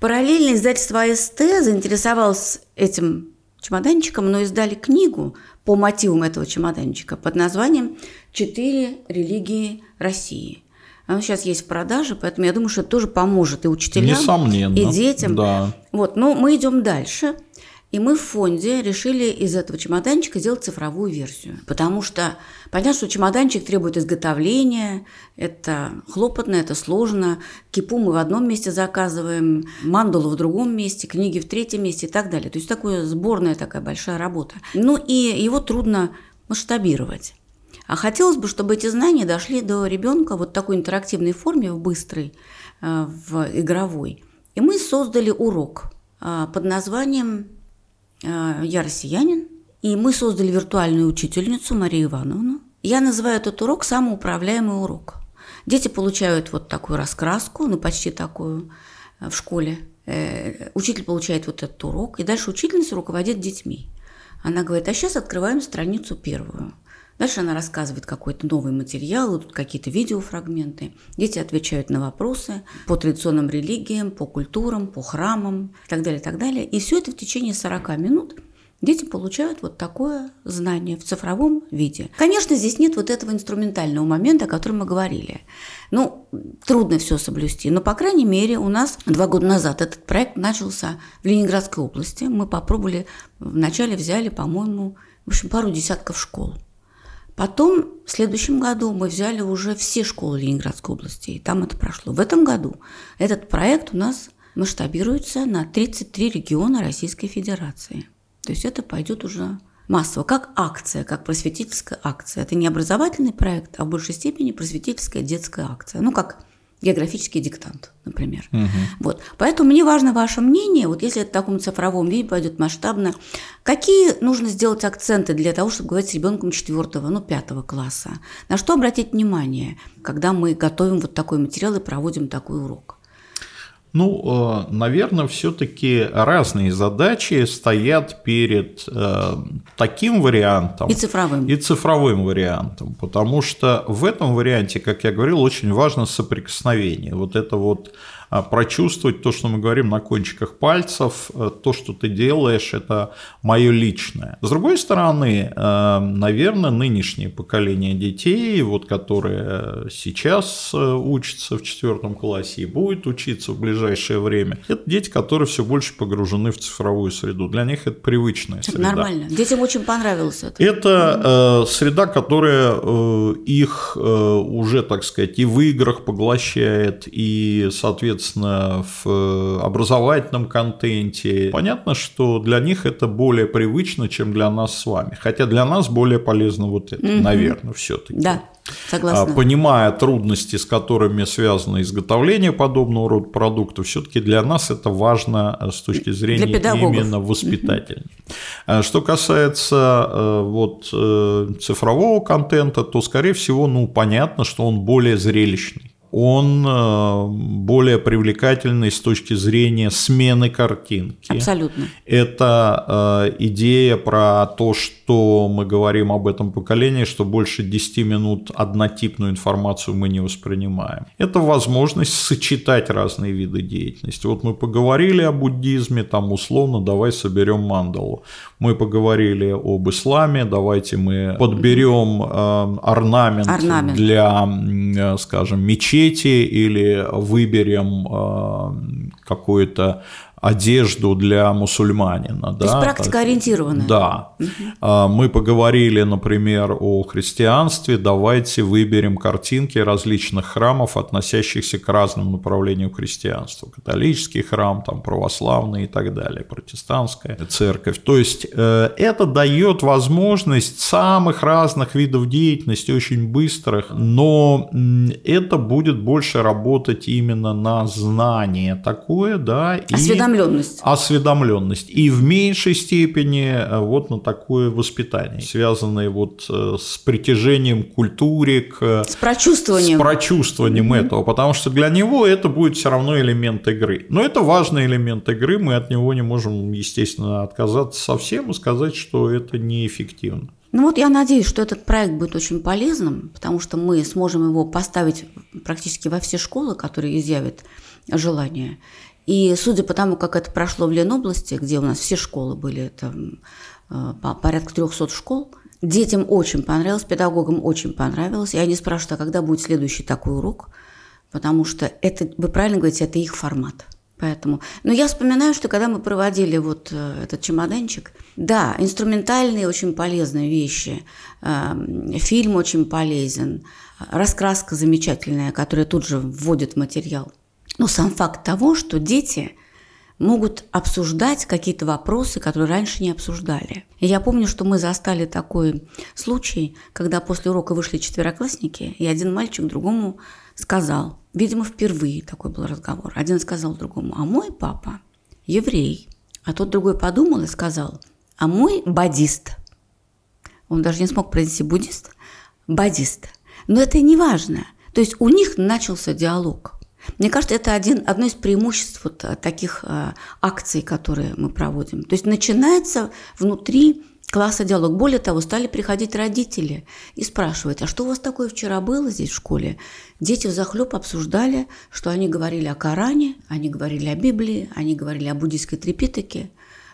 Параллельно издательство АСТ заинтересовалось этим чемоданчиком, но издали книгу по мотивам этого чемоданчика под названием «Четыре религии России». Оно сейчас есть в продаже, поэтому я думаю, что это тоже поможет и учителям, Несомненно, и детям. Да. Вот, но мы идем дальше. И мы в фонде решили из этого чемоданчика сделать цифровую версию. Потому что понятно, что чемоданчик требует изготовления, это хлопотно, это сложно. Кипу мы в одном месте заказываем, мандалу в другом месте, книги в третьем месте и так далее. То есть такая сборная такая большая работа. Ну и его трудно масштабировать. А хотелось бы, чтобы эти знания дошли до ребенка вот в такой интерактивной форме, в быстрой, э, в игровой. И мы создали урок э, под названием я россиянин, и мы создали виртуальную учительницу Марию Ивановну. Я называю этот урок «Самоуправляемый урок». Дети получают вот такую раскраску, ну почти такую э, в школе. Э, учитель получает вот этот урок, и дальше учительница руководит детьми. Она говорит, а сейчас открываем страницу первую. Дальше она рассказывает какой-то новый материал, какие-то видеофрагменты. Дети отвечают на вопросы по традиционным религиям, по культурам, по храмам и так далее, и так далее. И все это в течение 40 минут дети получают вот такое знание в цифровом виде. Конечно, здесь нет вот этого инструментального момента, о котором мы говорили. Ну, трудно все соблюсти, но, по крайней мере, у нас два года назад этот проект начался в Ленинградской области. Мы попробовали, вначале взяли, по-моему, в общем, пару десятков школ. Потом в следующем году мы взяли уже все школы Ленинградской области, и там это прошло. В этом году этот проект у нас масштабируется на 33 региона Российской Федерации. То есть это пойдет уже массово, как акция, как просветительская акция. Это не образовательный проект, а в большей степени просветительская детская акция. Ну, как географический диктант, например. Угу. Вот. Поэтому мне важно ваше мнение, вот если это в таком цифровом виде пойдет масштабно, какие нужно сделать акценты для того, чтобы говорить с ребенком четвертого, ну, пятого класса? На что обратить внимание, когда мы готовим вот такой материал и проводим такой урок? Ну, э, наверное, все-таки разные задачи стоят перед э, таким вариантом. И цифровым. И цифровым вариантом. Потому что в этом варианте, как я говорил, очень важно соприкосновение. Вот это вот прочувствовать то, что мы говорим на кончиках пальцев, э, то, что ты делаешь, это мое личное. С другой стороны, э, наверное, нынешнее поколение детей, вот, которые сейчас э, учатся в четвертом классе и будут учиться в ближайшее время, это дети, которые все больше погружены в цифровую среду. Для них это привычная это среда. Нормально. Детям очень понравилось это. Это э, среда, которая э, их э, уже, так сказать, и в играх поглощает, и, соответственно, соответственно, в э, образовательном контенте. Понятно, что для них это более привычно, чем для нас с вами. Хотя для нас более полезно вот это, угу. наверное, все-таки. Да. Согласна. А, понимая трудности, с которыми связано изготовление подобного рода продуктов, все-таки для нас это важно э, с точки зрения именно воспитательной. Угу. Что касается вот цифрового контента, то, скорее всего, ну, понятно, что он более зрелищный он э, более привлекательный с точки зрения смены картинки. Абсолютно. Это э, идея про то, что мы говорим об этом поколении, что больше 10 минут однотипную информацию мы не воспринимаем. Это возможность сочетать разные виды деятельности. Вот мы поговорили о буддизме, там условно давай соберем мандалу. Мы поговорили об исламе, давайте мы подберем э, орнамент, орнамент. для, скажем, мечети мечети или выберем э, какую-то одежду для мусульманина. То да? есть практика ориентированная. Да. Угу. Мы поговорили, например, о христианстве. Давайте выберем картинки различных храмов, относящихся к разным направлениям христианства. Католический храм, там, православный и так далее, протестантская церковь. То есть э, это дает возможность самых разных видов деятельности, очень быстрых, но это будет больше работать именно на знание такое, да. И Осведомленность. Осведомленность. И в меньшей степени э, вот на такое воспитание, связанное вот э, с притяжением к культуре, к... С прочувствованием. С прочувствованием mm-hmm. этого, потому что для него это будет все равно элемент игры. Но это важный элемент игры, мы от него не можем, естественно, отказаться совсем и сказать, что это неэффективно. Ну вот я надеюсь, что этот проект будет очень полезным, потому что мы сможем его поставить практически во все школы, которые изъявят желание. И судя по тому, как это прошло в Ленобласти, где у нас все школы были, это э, порядка 300 школ, детям очень понравилось, педагогам очень понравилось. И они спрашивают, а когда будет следующий такой урок? Потому что это, вы правильно говорите, это их формат. Поэтому, но я вспоминаю, что когда мы проводили вот э, этот чемоданчик, да, инструментальные очень полезные вещи, э, фильм очень полезен, раскраска замечательная, которая тут же вводит материал. Но сам факт того, что дети могут обсуждать какие-то вопросы, которые раньше не обсуждали. И я помню, что мы застали такой случай, когда после урока вышли четвероклассники, и один мальчик другому сказал, видимо, впервые такой был разговор, один сказал другому, а мой папа еврей, а тот другой подумал и сказал, а мой бадист. Он даже не смог произнести буддист, бадист. Но это не важно. То есть у них начался диалог. Мне кажется, это один, одно из преимуществ вот э, таких э, акций, которые мы проводим. То есть начинается внутри класса диалог. Более того, стали приходить родители и спрашивать, а что у вас такое вчера было здесь в школе? Дети в захлеб обсуждали, что они говорили о Коране, они говорили о Библии, они говорили о буддийской трепитаке,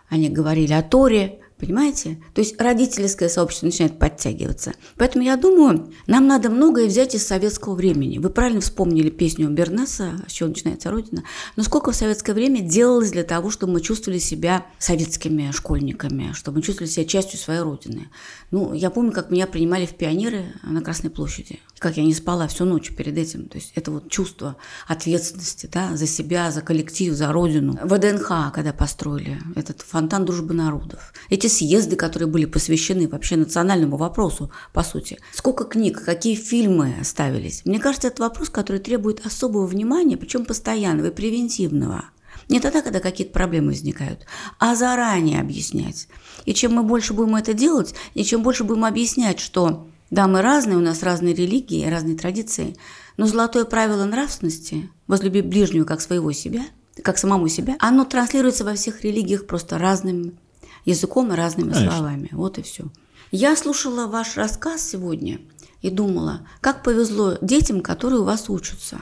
они говорили о Торе, Понимаете? То есть родительское сообщество начинает подтягиваться. Поэтому я думаю, нам надо многое взять из советского времени. Вы правильно вспомнили песню Бернеса, с чего начинается Родина. Но сколько в советское время делалось для того, чтобы мы чувствовали себя советскими школьниками, чтобы мы чувствовали себя частью своей Родины. Ну, я помню, как меня принимали в пионеры на Красной площади. Как я не спала всю ночь перед этим. То есть это вот чувство ответственности да, за себя, за коллектив, за Родину. ВДНХ, когда построили этот фонтан дружбы народов. Эти съезды, которые были посвящены вообще национальному вопросу, по сути. Сколько книг, какие фильмы ставились. Мне кажется, это вопрос, который требует особого внимания, причем постоянного и превентивного. Не тогда, когда какие-то проблемы возникают, а заранее объяснять. И чем мы больше будем это делать, и чем больше будем объяснять, что да, мы разные, у нас разные религии, разные традиции, но золотое правило нравственности «возлюби ближнего как своего себя», как самому себя, оно транслируется во всех религиях просто разным языком и разными Конечно. словами. Вот и все. Я слушала ваш рассказ сегодня и думала, как повезло детям, которые у вас учатся.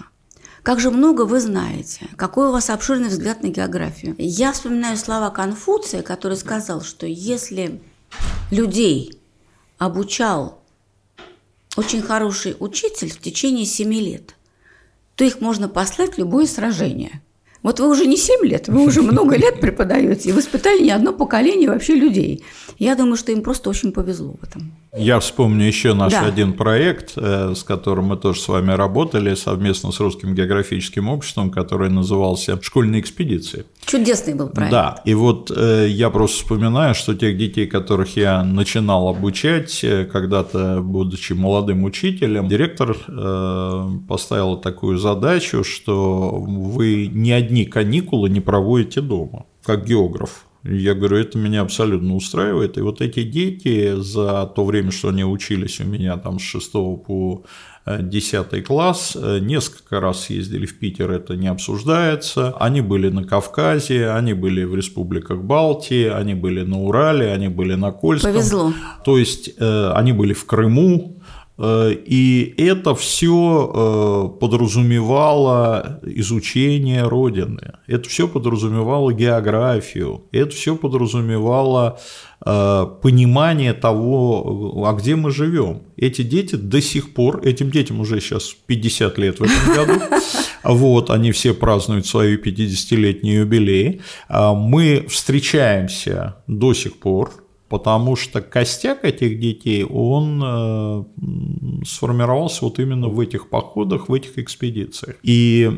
Как же много вы знаете, какой у вас обширный взгляд на географию. Я вспоминаю слова Конфуция, который сказал, что если людей обучал очень хороший учитель в течение семи лет, то их можно послать в любое сражение – вот вы уже не 7 лет, вы уже много лет преподаете и воспитали не одно поколение вообще людей. Я думаю, что им просто очень повезло в этом. Я вспомню еще наш да. один проект, э, с которым мы тоже с вами работали совместно с Русским географическим обществом, который назывался «Школьные экспедиции». Чудесный был проект. Да, и вот э, я просто вспоминаю, что тех детей, которых я начинал обучать, э, когда-то, будучи молодым учителем, директор поставил такую задачу, что вы ни одни каникулы не проводите дома, как географ. Я говорю, это меня абсолютно устраивает. И вот эти дети за то время, что они учились у меня там с 6 по 10 э, класс, э, несколько раз ездили в Питер, это не обсуждается. Они были на Кавказе, они были в республиках Балтии, они были на Урале, они были на Кольском. Повезло. То есть э, они были в Крыму, и это все э, подразумевало изучение Родины, это все подразумевало географию, это все подразумевало э, понимание того, а где мы живем. Эти дети до сих пор, этим детям уже сейчас 50 лет в этом году, вот, они все празднуют свои 50-летние юбилеи, а мы встречаемся до сих пор, потому что костяк этих детей, он э, сформировался вот именно в этих походах, в этих экспедициях. И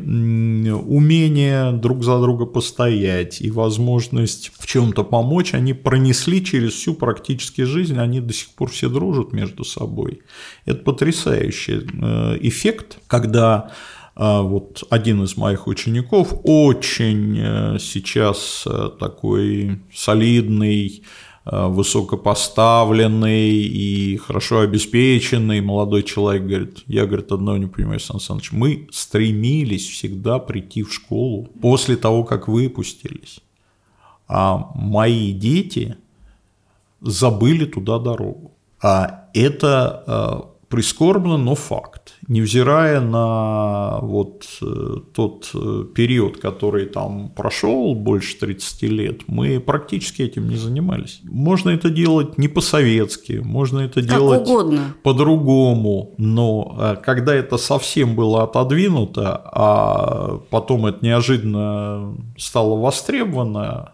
умение друг за друга постоять и возможность в чем-то помочь, они пронесли через всю практически жизнь, они до сих пор все дружат между собой. Это потрясающий э, эффект, когда э, вот один из моих учеников очень сейчас такой солидный, Э, высокопоставленный и хорошо обеспеченный молодой человек говорит, я, говорит, одного не понимаю, Сан Саныч, мы стремились всегда прийти в школу после того, как выпустились, а мои дети забыли туда дорогу. А это э, прискорбно, но факт. Невзирая на вот э, тот э, период, который там прошел, больше 30 лет, мы практически этим не занимались. Можно это делать не по-советски, можно это как делать угодно. по-другому, но э, когда это совсем было отодвинуто, а потом это неожиданно стало востребовано,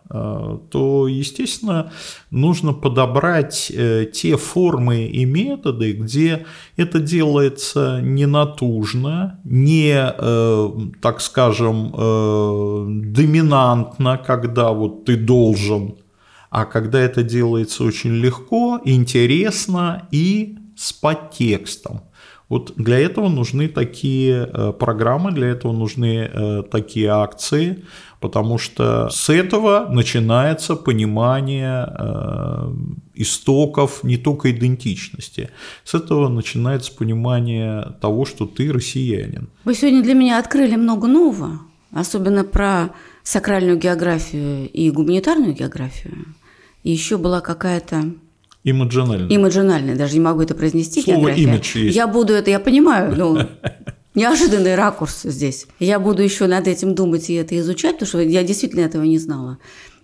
то, естественно, нужно подобрать те формы и методы, где это делается не натужно, не, э, так скажем, э, доминантно, когда вот ты должен, а когда это делается очень легко, интересно и с подтекстом. Вот для этого нужны такие э, программы, для этого нужны э, такие акции, потому что с этого начинается понимание э, истоков не только идентичности, с этого начинается понимание того, что ты россиянин. Вы сегодня для меня открыли много нового, особенно про сакральную географию и гуманитарную географию. И еще была какая-то Имаджинальная. Имаджинальная, даже не могу это произнести. Слово имидж есть. Я буду это, я понимаю, ну, неожиданный ракурс здесь. Я буду еще над этим думать и это изучать, потому что я действительно этого не знала.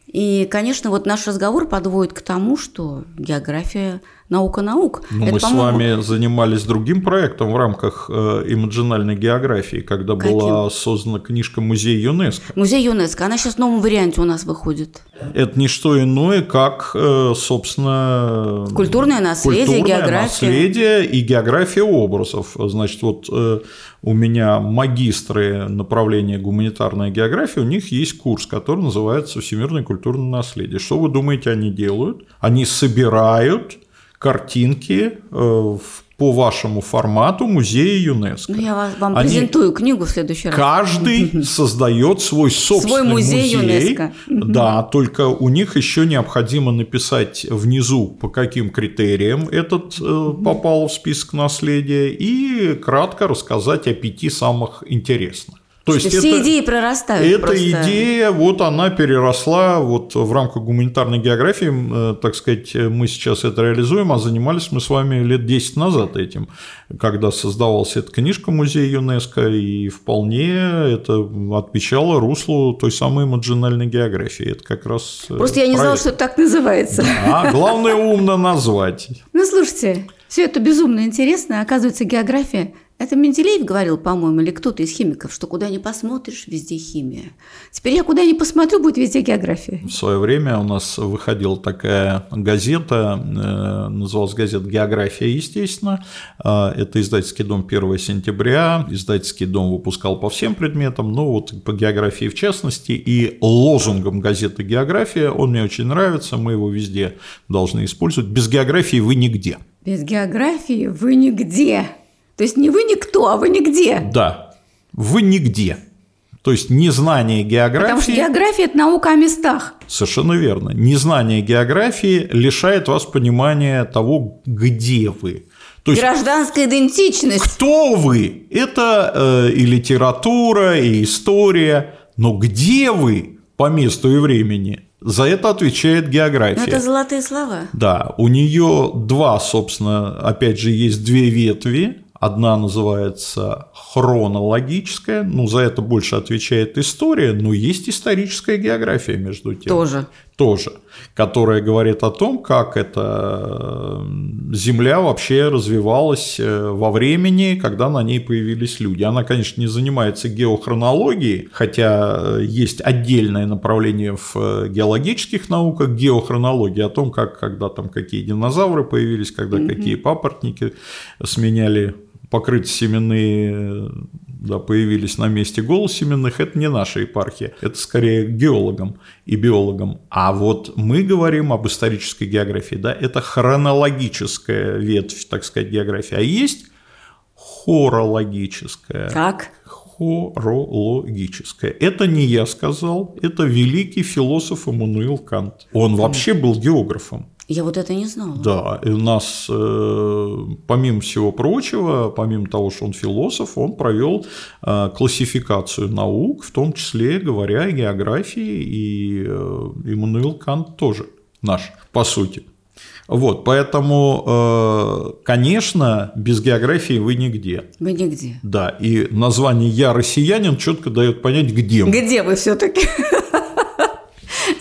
И, конечно, вот наш разговор подводит к тому, что география наука наук. Но мы с вами занимались другим проектом в рамках э, имаджинальной географии, когда Каким? была создана книжка «Музей ЮНЕСКО». Музей ЮНЕСКО, она сейчас в новом варианте у нас выходит. Это не что иное, как, э, собственно... Культурное наследие, культурное география. наследие и география образов. Значит, вот э, у меня магистры направления гуманитарная география, у них есть курс, который называется «Всемирное культурное наследие». Что вы думаете, они делают? Они собирают картинки э, по вашему формату музея ЮНЕСКО. Ну, я вам Они, презентую книгу в следующий раз. Каждый создает свой собственный свой музей, музей ЮНЕСКО. Да, только у них еще необходимо написать внизу, по каким критериям этот э, попал в список наследия, и кратко рассказать о пяти самых интересных. То есть все это, идеи прорастают. Эта просто. идея, вот она переросла вот в рамках гуманитарной географии, э, так сказать, мы сейчас это реализуем, а занимались мы с вами лет 10 назад этим, когда создавалась эта книжка музея ЮНЕСКО, и вполне это отвечало руслу той самой марджинальной географии. Это как раз э, Просто я не знала, что это так называется. Да, главное умно назвать. Ну, слушайте, все это безумно интересно. Оказывается, география это Менделеев говорил, по-моему, или кто-то из химиков, что куда ни посмотришь, везде химия. Теперь я куда ни посмотрю, будет везде география. В свое время у нас выходила такая газета, э, называлась газета «География», естественно. Э, это издательский дом 1 сентября. Издательский дом выпускал по всем предметам, но вот по географии в частности. И лозунгом газеты «География» он мне очень нравится, мы его везде должны использовать. Без географии вы нигде. Без географии вы нигде. То есть не вы никто, а вы нигде. Да, вы нигде. То есть незнание географии... Потому что география – это наука о местах. Совершенно верно. Незнание географии лишает вас понимания того, где вы. То есть, Гражданская идентичность. Кто вы? Это э, и литература, и история. Но где вы по месту и времени? За это отвечает география. Но это золотые слова. Да, у нее два, собственно, опять же, есть две ветви. Одна называется хронологическая, ну, за это больше отвечает история, но есть историческая география между тем. Тоже. Тоже, которая говорит о том, как эта Земля вообще развивалась э, во времени, когда на ней появились люди. Она, конечно, не занимается геохронологией, хотя э, есть отдельное направление в э, геологических науках геохронология о том, как когда там какие динозавры появились, когда mm-hmm. какие папоротники сменяли покрыть семенные да, появились на месте голосеменных, это не наша епархия, это скорее геологам и биологам. А вот мы говорим об исторической географии, да, это хронологическая ветвь, так сказать, географии, а есть хорологическая. Так. Хорологическая. Это не я сказал, это великий философ Эммануил Кант. Он вообще был географом. Я вот это не знала. Да, и у нас, э, помимо всего прочего, помимо того, что он философ, он провел э, классификацию наук, в том числе говоря о географии, и э, Иммануил Кант тоже наш, по сути. Вот, поэтому, конечно, без географии вы нигде. Вы нигде. Да, и название «Я россиянин» четко дает понять, где мы. Где вы все-таки?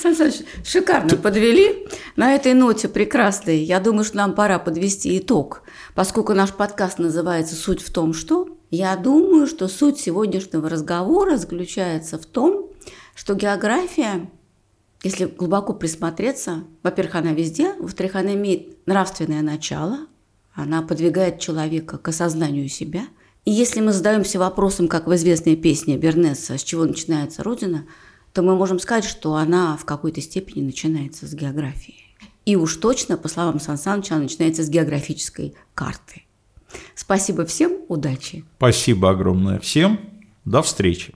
Сан Саныч, шикарно Ты... подвели. На этой ноте прекрасной, я думаю, что нам пора подвести итог. Поскольку наш подкаст называется «Суть в том, что…», я думаю, что суть сегодняшнего разговора заключается в том, что география, если глубоко присмотреться, во-первых, она везде, во-вторых, она имеет нравственное начало, она подвигает человека к осознанию себя. И если мы задаемся вопросом, как в известной песне Бернеса «С чего начинается Родина?», то мы можем сказать, что она в какой-то степени начинается с географии. И уж точно, по словам Сан Саныча, начинается с географической карты. Спасибо всем, удачи. Спасибо огромное всем, до встречи.